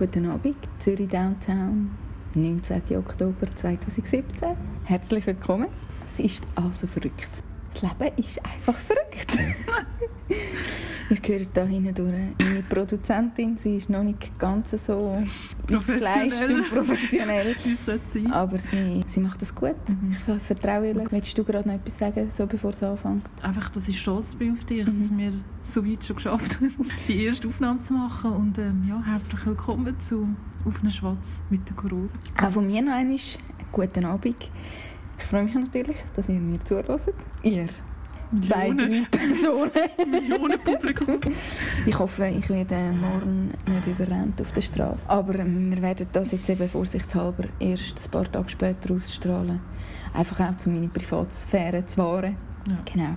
Guten Abend, Zürich Downtown, 19. Oktober 2017. Herzlich willkommen. Es ist also verrückt. Das Leben ist einfach verrückt. Ihr hört hier hindurch meine Produzentin. Sie ist noch nicht ganz so gefleischt und professionell. Aber sie, sie macht das gut. Mhm. Ich vertraue ihr. Willst du gerade noch etwas sagen, so bevor es anfängt? Einfach, dass ich stolz bin auf dich, mhm. dass wir so weit schon geschafft haben, die erste Aufnahme zu machen. Und ähm, ja, herzlich willkommen zu «Auf eine Schwarz» mit der Corona. Auch von mir noch einmal guten Abend. Ich freue mich natürlich, dass ihr mir zuhört. Ihr zwei, drei Personen. Millionenpublikum. ich hoffe, ich werde morgen nicht überrannt auf der Straße. Aber ähm, wir werden das jetzt eben vorsichtshalber erst ein paar Tage später ausstrahlen. Einfach auch, um meine Privatsphäre zu wahren. Ja. Genau.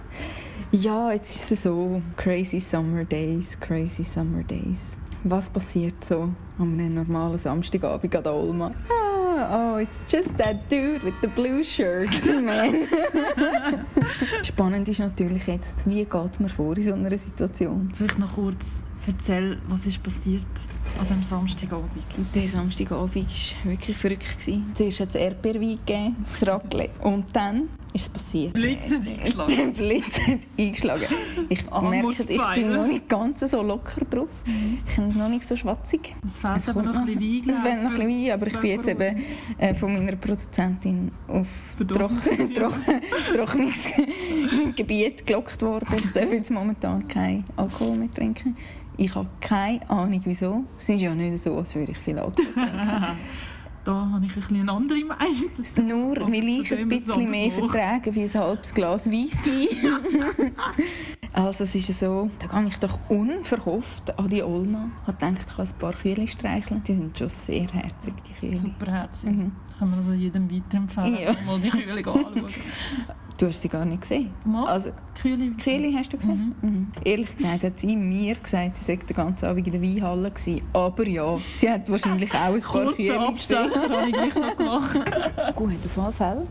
Ja, jetzt ist es so. Crazy Summer Days, crazy Summer Days. Was passiert so an einem normalen Samstagabend an der Olma? Oh, it's just that dude with the blue shirt, man. Spannend ist natürlich jetzt, wie geht man vor in so einer Situation? Vielleicht noch kurz erzähl, was ist passiert an dem Samstagabend? Der Samstagabend war wirklich verrückt. Zuerst hat es Erdbeerwein gegeben, das Raclette. Und dann ist es passiert. Blitz hat eingeschlagen. Der Blitz hat eingeschlagen. Ich merke, ich bin noch nicht ganz so locker drauf. Mhm. Ich bin noch nicht so schwatzig. Es fehlt aber noch ein bisschen Wein. Es fehlt noch ein bisschen Wein, aber ich bin jetzt eben äh, von meiner Produzentin auf trocken, trocken, trockenes Gebiet gelockt worden. Ich darf jetzt momentan keinen Alkohol mehr trinken. Ich habe keine Ahnung, wieso. Es ist ja nicht so, als würde ich viel Alkohol trinken. da habe ich ein eine andere Meinung. Nur weil ich ein bisschen mehr vertrage wie ein halbes Glas Weisswein. also es ist so, da gehe ich doch unverhofft an die Olma. Ich habe gedacht, ich kann ein paar Kühe streicheln. Die sind schon sehr herzig, die Kühe. Super herzig. Mhm. Kann man also jedem weiterempfehlen, ja. mal die Kühe anschauen. Du hast sie gar nicht gesehen? Mal? Also, Kühle. Kühle hast du gesehen? Mhm. Mhm. Ehrlich gesagt hat sie mir gesagt, sie sei den ganzen Abend in der Weinhalle gewesen. Aber ja, sie hat wahrscheinlich auch ein paar Kühle gesehen. habe ich gleich noch gemacht. Gut, auf alle Fälle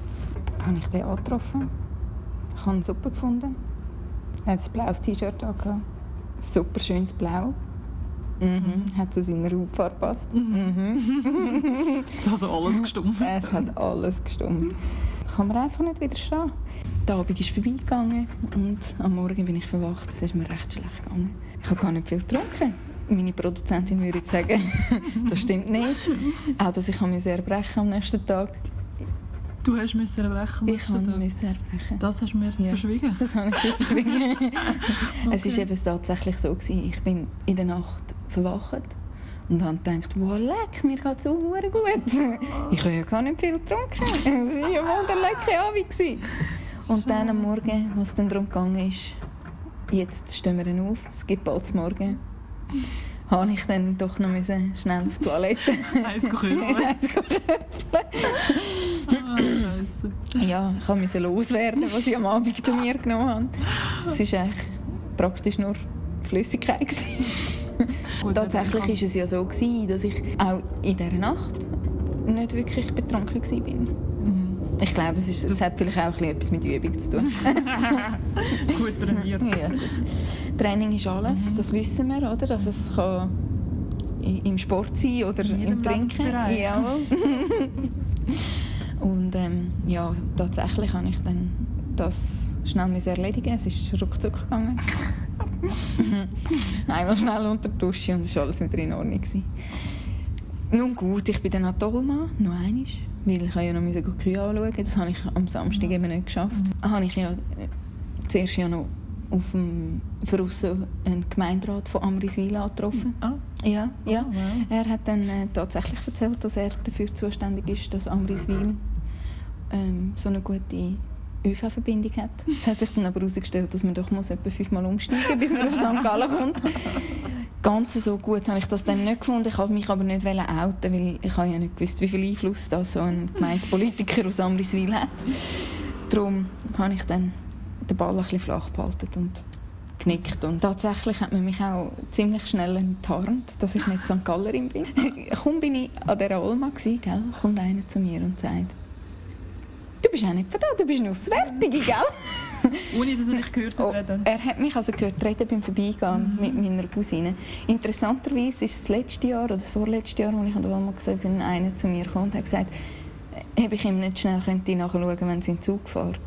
habe ich den angetroffen. Ich habe ihn super gefunden. Er hat ein blaues T-Shirt an. Super schönes Blau. Mhm. Hat zu seiner Hautfarbe gepasst. Mhm. also alles gestummt. Es hat alles gestummt. Kann man einfach nicht widerstehen. Der Abend ist vorbeigegangen und am Morgen bin ich verwacht. Es ist mir recht schlecht gegangen. Ich habe gar nicht viel getrunken. Meine Produzentin würde jetzt sagen, das stimmt nicht. Auch, dass ich mich erbrechen am nächsten Tag. Du hast müssen erbrechen Ich musste erbrechen. Das hast du mir ja, verschwiegen? das habe ich dir verschwiegen. okay. Es war eben tatsächlich so. Gewesen. Ich bin in der Nacht verwacht und habe gedacht, wow, leck, mir geht es so gut. Ich habe ja gar nicht viel getrunken. Es war ja wohl der leckere Abend. Und dann am Morgen, als es dann darum ging, ist, jetzt stehen wir auf, es gibt bald Morgen, habe ich dann doch noch müssen schnell auf die Toilette. Eins. Eins Ja, ich musste loswerden, was ich am Abend zu mir genommen habe. Es war eigentlich praktisch nur Flüssigkeit. Gut, Tatsächlich war es ja so, dass ich auch in dieser Nacht nicht wirklich betrunken war. Ich glaube, es, ist, es hat vielleicht auch etwas mit Übung zu tun. gut trainiert. Ja. Training ist alles, mhm. das wissen wir, oder? Dass es kann im Sport sein oder im Trinken. Ja. Und ähm, ja, tatsächlich habe ich dann das schnell erledigen. Es ist ruckzuck gegangen. Einmal schnell unter die Dusche und es war alles wieder in Ordnung. Nun gut, ich bin dann an Tolma, noch einmal weil ich ja noch die Kühe anschauen Das habe ich am Samstag eben nicht geschafft. Mhm. Habe ich ja äh, zuerst ja noch auf dem Verrussen einen Gemeinderat von Amriswil getroffen. Ah. Ja, ja. Oh, wow. Er hat dann äh, tatsächlich erzählt, dass er dafür zuständig ist, dass Amriswil ähm, so eine gute ÖV-Verbindung hat. Es hat sich dann aber herausgestellt, dass man doch muss etwa fünfmal umsteigen muss, bis man auf St. Gallen kommt ganz so gut habe ich das dann nicht gefunden. Ich habe mich aber nicht outen, weil ich ja nicht gewusst, wie viel Einfluss das so ein Gemeindepolitiker aus Amriswil hat. Darum habe ich dann den Ball ein bisschen flach gehalten und genickt. Und tatsächlich hat man mich auch ziemlich schnell enttarnt, dass ich nicht St. Gallerin bin. Kaum bin ich an dieser Olma, gell, kommt einer zu mir und sagt, bist auch nicht von da, du bist eine Auswärtige, gell? Ohne, dass er dich gehört hat. Oh, reden. er hat mich also gehört reden beim Vorbeigehen mit meiner Cousine. Interessanterweise ist das letzte Jahr oder das vorletzte Jahr, als ich an der Walmart gesehen bin, einer zu mir gekommen und hat gesagt, ob ich ihm nicht schnell könnte nachschauen wenn sie in den Zug fährt.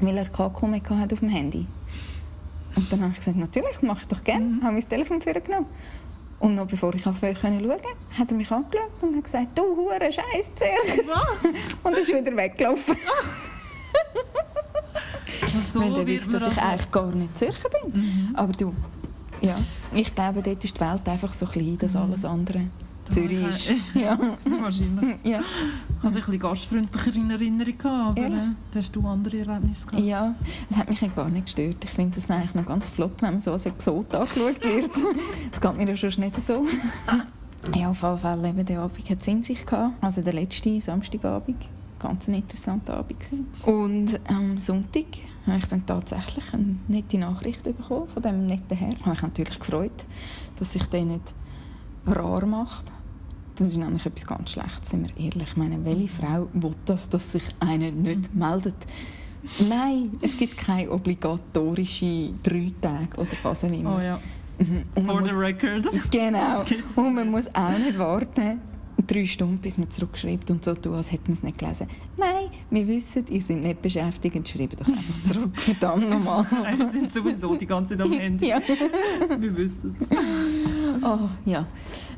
Weil er KQ hat auf dem Handy. Und dann habe ich gesagt, natürlich, mache ich doch gerne. Mhm. habe mein Telefon vorgenommen. Und noch bevor ich aufhören konnte schauen, hat er mich angeschaut und hat gesagt, du hure Scheiß Zürich. Was? Und ist wieder weggelaufen. so Wenn er man dass ich eigentlich gar nicht Zürcher bin. Mhm. Aber du, ja, ich glaube, dort ist die Welt einfach so klein, dass Mhm. alles andere Zürich ist. ich- Ja. Wahrscheinlich. ja. Ich hatte ein bisschen gastfreundlicher in Erinnerung, aber Ehrlich? äh, da hast du andere Erlebnisse gehabt. ja, es hat mich gar nicht gestört. Ich finde es eigentlich noch ganz flott, wenn man so als Exot angeschaut wird. Das geht mir ja schon nicht so. Ja, auf jeden Fall, eben, der Abend hat es in sich gehabt. Also der letzte Samstagabend. Ganz ein interessanter Abend. Gewesen. Und am Sonntag habe ich dann tatsächlich eine nette Nachricht bekommen von diesem netten Herr. Habe ich natürlich gefreut, dass sich der nicht rar macht. Das ist nämlich etwas ganz Schlechtes, sind wir ehrlich. Ich meine, welche Frau will das, dass sich einer nicht meldet? Nein, es gibt keine obligatorische drei Tage oder was auch immer. Oh ja, Mhm. Und for muss the record. Genau. Und man muss auch nicht warten, drei Stunden, bis man zurückschreibt und so tun, als hätte man es nicht gelesen. Nein, wir wissen, ihr seid nicht beschäftigt und schreibt doch einfach zurück. Verdammt nochmal. Wir sind sowieso die ganze Zeit am Handy. ja. Wir wissen es. Oh, ja.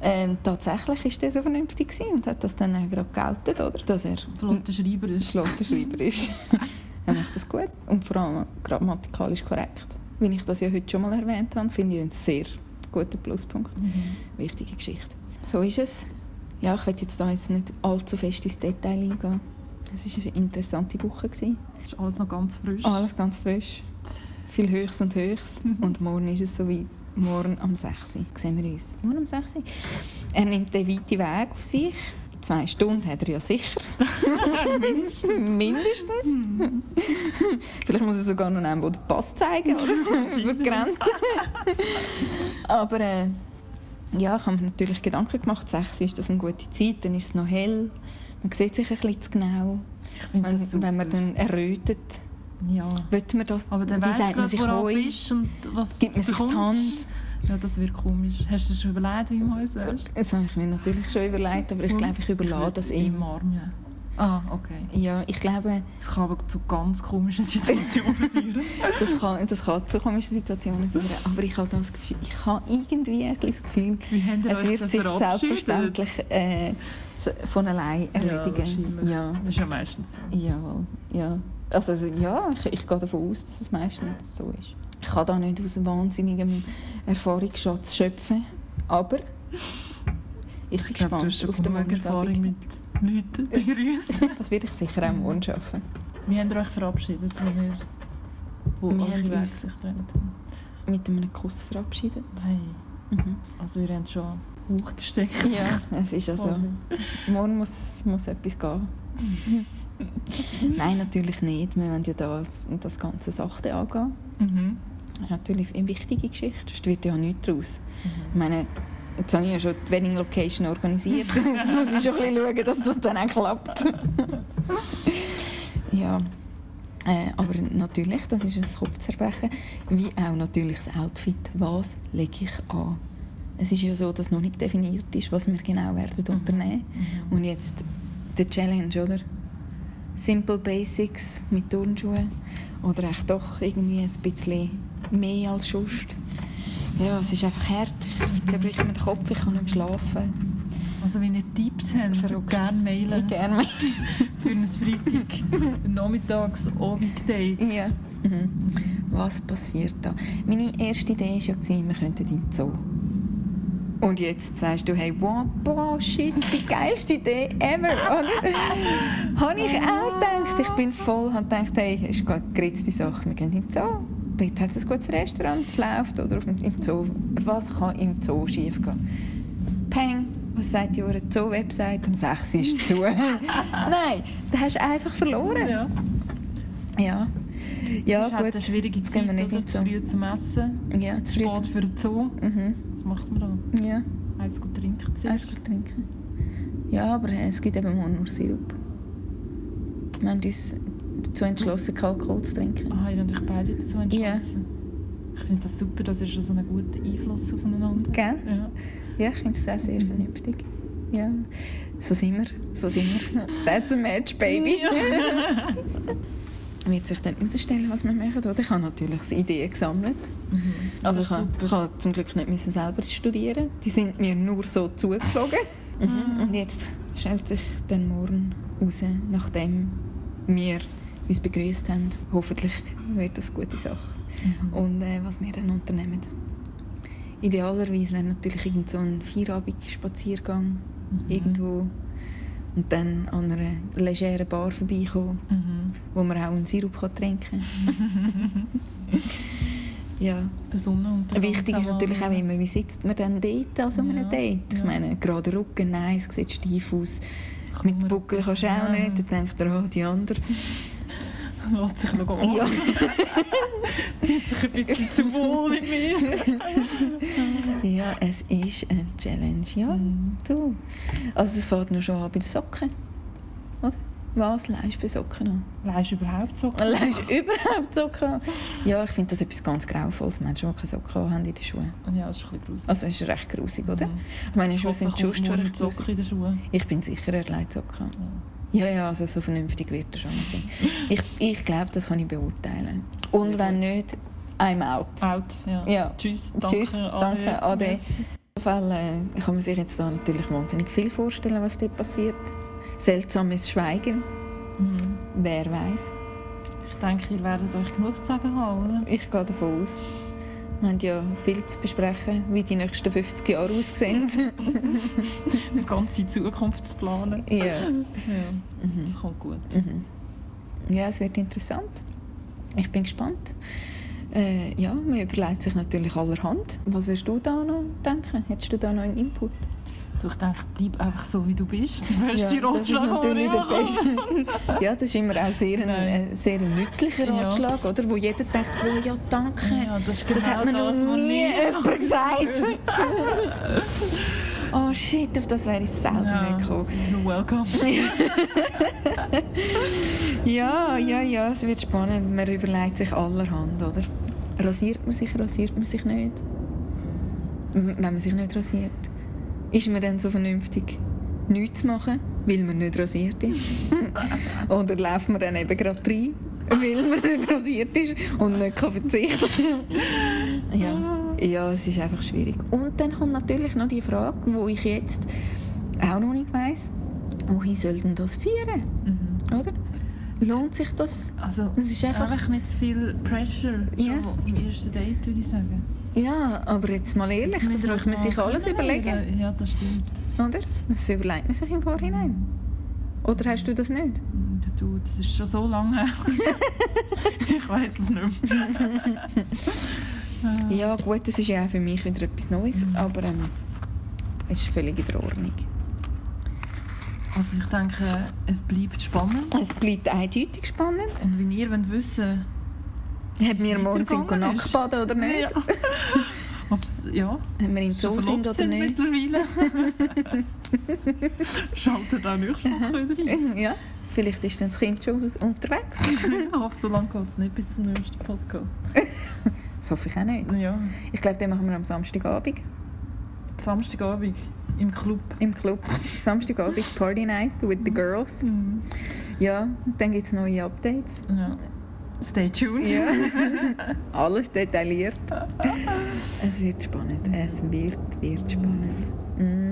Ähm, tatsächlich war der so vernünftig gewesen und hat das dann auch gerade geoutet, oder? Dass er Flotter Schreiber ist. flotter Schreiber ist. er macht das gut und vor allem grammatikalisch korrekt. Wie ich das ja heute schon mal erwähnt habe, finde ich einen sehr guten Pluspunkt. Mhm. Wichtige Geschichte. So ist es. Ja, ich werde jetzt da jetzt nicht allzu fest ins Detail eingehen. Es war eine interessante Woche. Gewesen. Ist alles noch ganz frisch. Alles ganz frisch. Viel Höchst und Höchst. Und morgen ist es soweit. Morgen am 6. Uhr sehen wir uns. Morgen am 6. Uhr. Er nimmt den weiten Weg auf sich. Zwei Stunden hat er ja sicher. Mindestens. Mindestens. Vielleicht muss er sogar noch einen, der den Pass zeigen oder? über die Grenze. Aber äh, ja, ich habe mir natürlich Gedanken gemacht. 6 ist das eine gute Zeit, dann ist es noch hell. Man sieht sich ein bisschen zu genau. Wenn, wenn man dann errötet, Ja. will man das, Aber dann wie sagt du man sich du bist und was Gibt man sich die. Hand? Ja, das wird komisch. Hast du dir schon überlegt, wie man uns ist? Das habe ich mir natürlich schon überlegt, aber ich glaube, ich überlade das ihm. ihm. Arm, ja. Ah, okay. Ja, ich glaube, Das kann aber zu ganz komischen Situationen führen. das kann, das kann zu komischen Situationen führen. Aber ich habe das Gefühl, ich habe irgendwie ein das Gefühl, es wird das sich selbstverständlich äh, von allein erledigen. wahrscheinlich. Ja, Das ist ja meistens so. jawohl. Ja. Also, ja, ich, ich gehe davon aus, dass es meistens so ist. Ich kann da nicht aus einem wahnsinnigen Erfahrungsschatz schöpfen, aber ich bin Ich du hast gespannt schon auf den Erfahrung mit Leuten begrüßen. Das werde ich sicher auch morgen schaffen. Wie habt ihr euch verabschiedet, wenn ihr wo Wir haben uns- sich getrennt Mit einem Kuss verabschiedet. Hey, Mhm. also ihr habt schon hochgesteckt. Ja, es ist also. Morgen muss, muss etwas gehen. Nein, natürlich nicht. Wir wollen ja das, das ganze sachte angehen. Mhm. Das ist natürlich eine wichtige Geschichte, sonst wird ja nichts daraus. Ich Mhm. meine, jetzt habe ich ja schon die Wedding Location organisiert. Jetzt muss ich schon ein bisschen schauen, dass das dann auch klappt. ja, äh, aber natürlich, das ist ein Kopfzerbrechen. Wie auch natürlich das Outfit. Was lege ich an? Es ist ja so, dass noch nicht definiert ist, was wir genau werden unternehmen. Mhm. Und jetzt der Challenge, oder? Simple Basics mit Turnschuhen oder echt doch irgendwie ein bisschen mehr als sonst. Ja, es ist einfach hart. Ich zerbrich mir den Kopf, ich kann nicht mehr schlafen. Also wenn ihr Tipps habt, Verrückt. gerne mailen Ich gerne mehr. für ein Freitag, nachmittags, Abend-Date. Ja. Mhm. Was passiert da? Meine erste Idee war ja, wir könnten in den Zoo. Und jetzt sagst du, hey, wow, boah, shit, die geilste Idee ever, oder? habe ich auch gedacht. Ich bin voll, habe gedacht, hey, ist eine geritzte Sache, wir gehen in den Zoo. Dort hat es ein gutes Restaurant, es läuft, oder im Zoo. Was kann im Zoo schief gehen? Peng, was sagt die eure Zoo-Website? Um 6 Uhr ist zu. Nein, da hast du einfach verloren. Ja. Ja, ja es ist halt gut. eine schwierige Jetzt gehen Zeit, wir nicht oder? zu früh zum Essen, Ja, zu früh. spät für den Zoo. Mhm. Was macht man da? Ja, Eins gut trinken Eis zuerst. trinken. Ja, aber es gibt eben mal nur Sirup. Wir haben uns dazu entschlossen, Kalkol zu trinken. Ah, ihr habt euch beide dazu entschlossen. Ich finde das super, das ist schon so einen guten Einfluss aufeinander. Gell? Ja. Ja, ich finde es auch sehr vernünftig. Ja, so sind wir, so sind wir. That's a match, baby. Wird sich dann herausstellen, was wir machen, oder? Ich habe natürlich Ideen gesammelt. Mhm. Also ich habe, super. ich habe zum Glück nicht müssen selber studieren. Die sind mir nur so zugeflogen. Mhm. Und jetzt stellt sich dann morgen raus, nachdem wir uns begrüßt haben. Hoffentlich wird das eine gute Sache. Mhm. Und äh, was wir dann unternehmen. Idealerweise wäre natürlich irgend so ein Feierabend-Spaziergang Mhm. irgendwo und dann an einer legeren Bar vorbeikommen, Mhm. wo man auch einen Sirup kann trinken kann. ja. Der Sonnenuntergang. Wichtig ist natürlich auch immer, wie sitzt man dann dort an so einem Ja, Date? Ich ja. meine, gerade Rücken, nein, es sieht steif aus. Mit Kummer. Buckel kannst du auch nicht. Dann denkt er, oh, die andere. Lässt sich noch an. Ja. sich ein bisschen zu wohl mit mir. Ja, es ist eine Challenge. Ja, Mhm. du. Also es fängt nur schon an bei den Socken. Oder? Was leihst du für Socken an? Leihst du überhaupt so? Leihst du überhaupt Socken an? Ja, ich finde das etwas ganz Grauvolles. Menschen, die keine Socken haben in den Schuhen. Ja, das ist ein bisschen gruselig. Also es ist recht grusig, oder? Mhm. Ich meine, Schuhe sind er schon recht Socken grusig. in den Schuhen. Ich bin sicher, er leiht Socken an. Ja. Ja, ja, also so vernünftig wird er schon mal sein. Ich, ich glaube, das kann ich beurteilen. Und wenn nicht, I'm out. Out, ja. Ja. Tschüss, danke, Tschüss, danke, ade. Merci. Auf jeden Fall äh, kann man sich jetzt da natürlich wahnsinnig viel vorstellen, was dort passiert. Seltsames Schweigen, Mhm. wer weiß. Ich denke, ihr werdet euch genug zu sagen haben, oder? Ich gehe davon aus. Wir haben ja viel zu besprechen, wie die nächsten 50 Jahre aussehen. Die ganze Zukunft zu planen. ja. Ja, Mhm. kommt gut. Mhm. Ja, es wird interessant. Ich bin gespannt. Äh, ja, man überlegt sich natürlich allerhand. Was wirst du da noch denken? Hättest du da noch einen Input? Du, ich denke, bleib einfach so, wie du bist. Du wirst das der die ich beste. ja, das ist immer auch sehr ein, äh, sehr ein nützlicher Ja. Ratschlag, oder? Wo jeder denkt, oh ja, danke. Ja, das ist das genau hat mir noch das, nie jemand gesagt. oh shit, auf das wäre ich selber Ja. nicht gekommen. You're welcome. Ja, ja, ja, es wird spannend. Man überlegt sich allerhand, oder? Rasiert man sich, rasiert man sich nicht? Wenn man sich nicht rasiert, ist man dann so vernünftig, nichts zu machen, weil man nicht rasiert ist? oder läuft man dann eben gerade rein, weil man nicht rasiert ist und nicht kann verzichten ja. Ja, es ist einfach schwierig. Und dann kommt natürlich noch die Frage, wo ich jetzt auch noch nicht weiss, wohin soll denn das führen? Mhm. Oder? Lohnt sich das? Also, Es ist einfach- einfach nicht zu viel Pressure. Ja. Im ersten Date, würde ich sagen. Ja, aber jetzt mal ehrlich, Jetzt das muss man sich alles überlegen. Ja, das stimmt. oder? Das überlegt man sich im Vorhinein. Oder hast du das nicht? Ja, Du, das ist schon so lange ich weiß es nicht mehr. Äh, Ja gut, das ist ja auch für mich wieder etwas Neues, aber ähm, es ist völlig in der Ordnung. Also ich denke, es bleibt spannend. Es bleibt eindeutig spannend. Und wenn ihr wollt wissen Haben wir es morgens ist. Nacktbaden oder nicht? Ja. Ob's, ja, Haben wir in Zoo sind oder nicht? mittlerweile. Schaltet auch nächste Woche wieder ein. Ja, vielleicht ist dann das Kind schon unterwegs. Ich hoffe, so lange geht es nicht bis zum nächsten Podcast. Das hoffe ich auch nicht. Ja, Ich glaube, den machen wir am Samstagabend Samstagabend im Club. im Club. Samstagabend Party Night with the Girls. Mhm. Ja, dann gibt es neue Updates. Ja. Stay tuned. Ja. Alles detailliert. Es wird spannend. Es wird, wird spannend. Mm.